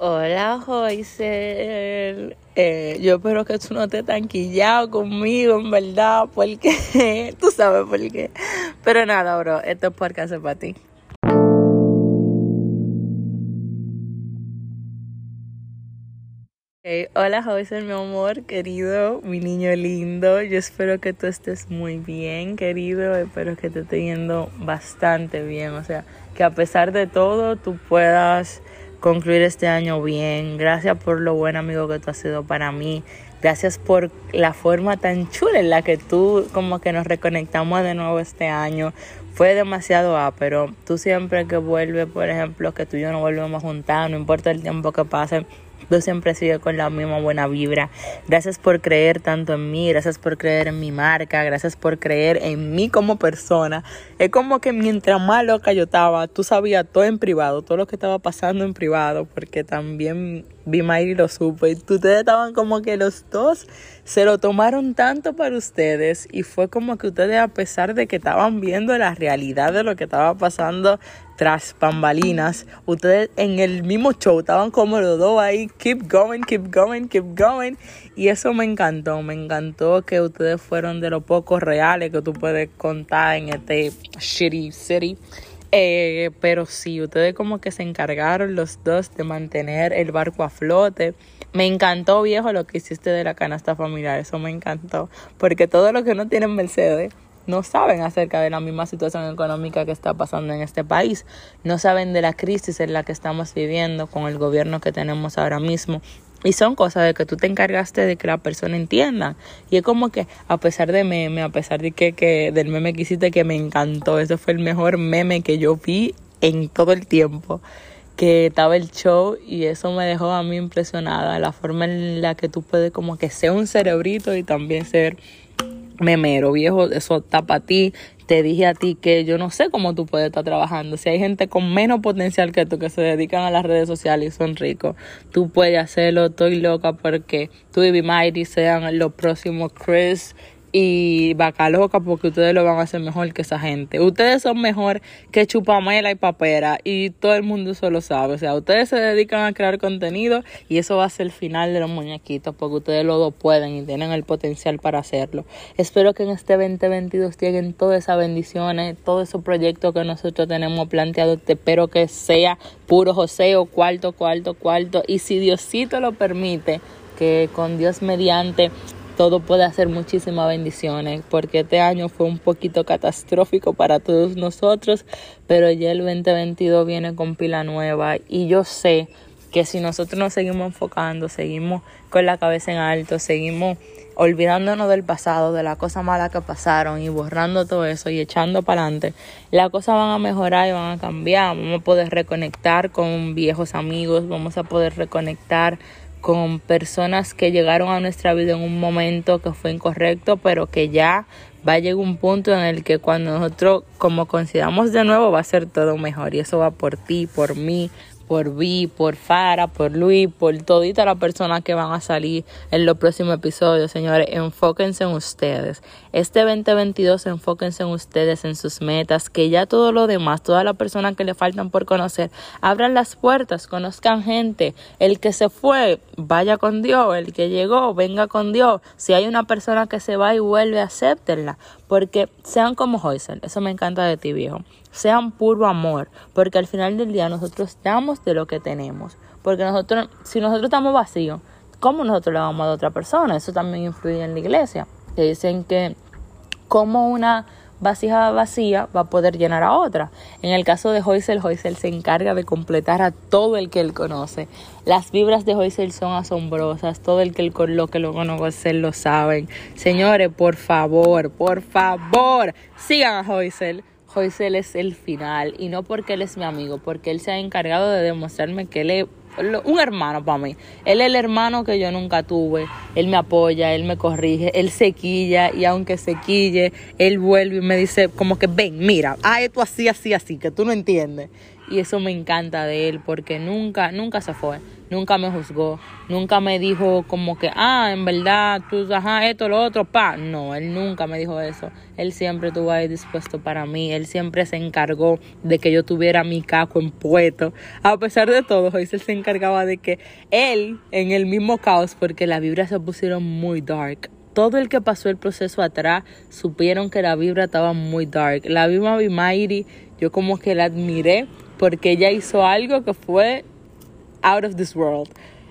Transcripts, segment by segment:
Hola, Joyce. Eh, yo espero que tú no estés tanquillado conmigo, en verdad, porque tú sabes por qué. Pero nada, bro, esto es porque hace para ti. hola, Joyce, mi amor, querido, mi niño lindo. Yo espero que tú estés muy bien, querido. Espero que te esté yendo bastante bien. O sea, que a pesar de todo, tú puedas concluir este año bien. Gracias por lo buen amigo que tú has sido para mí. Gracias por la forma tan chula en la que tú como que nos reconectamos de nuevo este año. Fue demasiado pero tú siempre que vuelves, por ejemplo, que tú y yo no volvemos a juntar, no importa el tiempo que pase, Tú siempre sigues con la misma buena vibra. Gracias por creer tanto en mí, gracias por creer en mi marca, gracias por creer en mí como persona. Es como que mientras más loca yo tú sabías todo en privado, todo lo que estaba pasando en privado, porque también vi y lo supo. Y ustedes estaban como que los dos se lo tomaron tanto para ustedes. Y fue como que ustedes, a pesar de que estaban viendo la realidad de lo que estaba pasando tras bambalinas, ustedes en el mismo show estaban como los dos ahí, keep going, keep going, keep going. Y eso me encantó, me encantó que ustedes fueron de los pocos reales que tú puedes contar en este shitty city. Eh, pero sí, ustedes como que se encargaron los dos de mantener el barco a flote. Me encantó, viejo, lo que hiciste de la canasta familiar. Eso me encantó. Porque todo lo que no tienen Mercedes no saben acerca de la misma situación económica que está pasando en este país, no saben de la crisis en la que estamos viviendo con el gobierno que tenemos ahora mismo. Y son cosas de que tú te encargaste de que la persona entienda. Y es como que a pesar de meme, a pesar de que, que del meme que hiciste que me encantó, ese fue el mejor meme que yo vi en todo el tiempo que estaba el show y eso me dejó a mí impresionada, la forma en la que tú puedes como que ser un cerebrito y también ser memero, viejo, eso está para ti. Te dije a ti que yo no sé cómo tú puedes estar trabajando. Si hay gente con menos potencial que tú que se dedican a las redes sociales y son ricos, tú puedes hacerlo. Estoy loca porque tú y Mighty sean los próximos Chris y vaca loca porque ustedes lo van a hacer mejor que esa gente. Ustedes son mejor que Chupamela y Papera y todo el mundo eso lo sabe. O sea, ustedes se dedican a crear contenido y eso va a ser el final de los muñequitos porque ustedes los dos pueden y tienen el potencial para hacerlo. Espero que en este 2022 lleguen todas esas bendiciones, todos esos proyectos que nosotros tenemos planteados. Espero que sea puro joseo, cuarto, cuarto, cuarto y si Diosito lo permite, que con Dios mediante todo puede hacer muchísimas bendiciones, porque este año fue un poquito catastrófico para todos nosotros, pero ya el 2022 viene con pila nueva y yo sé que si nosotros nos seguimos enfocando, seguimos con la cabeza en alto, seguimos olvidándonos del pasado, de las cosas malas que pasaron y borrando todo eso y echando para adelante, las cosas van a mejorar y van a cambiar. Vamos a poder reconectar con viejos amigos, vamos a poder reconectar con personas que llegaron a nuestra vida en un momento que fue incorrecto, pero que ya va a llegar un punto en el que cuando nosotros como consideramos de nuevo va a ser todo mejor. Y eso va por ti, por mí, por Vi, por Fara, por Luis, por todita la persona que van a salir en los próximos episodios, señores. Enfóquense en ustedes. Este 2022 enfóquense en ustedes, en sus metas, que ya todo lo demás, todas las personas que le faltan por conocer, abran las puertas, conozcan gente. El que se fue, vaya con Dios. El que llegó, venga con Dios. Si hay una persona que se va y vuelve, acéptenla. Porque sean como Hoysel. Eso me encanta de ti, viejo sean puro amor, porque al final del día nosotros damos de lo que tenemos, porque nosotros, si nosotros estamos vacíos, ¿cómo nosotros le vamos a dar otra persona? Eso también influye en la iglesia, que dicen que como una vasija vacía va a poder llenar a otra. En el caso de Hoysel, Hoysel se encarga de completar a todo el que él conoce. Las vibras de Hoysel son asombrosas, todo el que él, lo que lo conoce lo saben. Señores, por favor, por favor, sigan a Hoysel Joycel es el final y no porque él es mi amigo, porque él se ha encargado de demostrarme que él es un hermano para mí. Él es el hermano que yo nunca tuve. Él me apoya, él me corrige, él se quilla y aunque se quille, él vuelve y me dice como que ven, mira, ah, esto así, así, así, que tú no entiendes. Y eso me encanta de él porque nunca, nunca se fue, nunca me juzgó, nunca me dijo como que, ah, en verdad, tú, ajá, esto, lo otro, pa. No, él nunca me dijo eso. Él siempre estuvo ahí dispuesto para mí, él siempre se encargó de que yo tuviera mi caco en puesto. A pesar de todo, hoy se encargaba de que él, en el mismo caos, porque las vibras se pusieron muy dark, todo el que pasó el proceso atrás supieron que la vibra estaba muy dark. La misma Bimairi, yo como que la admiré porque ella hizo algo que fue out of this world.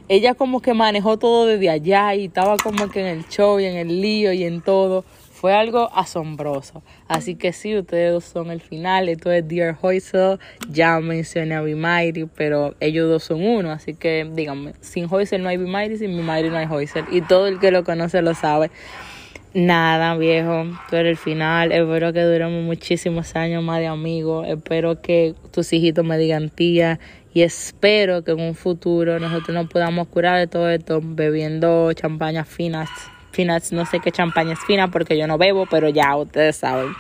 Ella como que manejó todo desde allá y estaba como que en el show y en el lío y en todo. Fue algo asombroso. Así que sí, ustedes dos son el final. Esto es Dear Hoysel. Ya mencioné a Bimairi, pero ellos dos son uno. Así que díganme, sin Hoysel no hay Bimairi, sin Bimairi no hay Hoysel. Y todo el que lo conoce lo sabe. Nada, viejo, eres el final. Espero que duremos muchísimos años más de amigos. Espero que tus hijitos me digan tía. Y espero que en un futuro nosotros nos podamos curar de todo esto bebiendo champañas finas no sé qué champaña es fina porque yo no bebo, pero ya ustedes saben.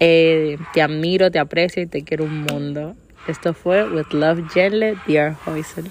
Eh, te admiro, te aprecio y te quiero un mundo. Esto fue With Love Gently, Dear Hoysel.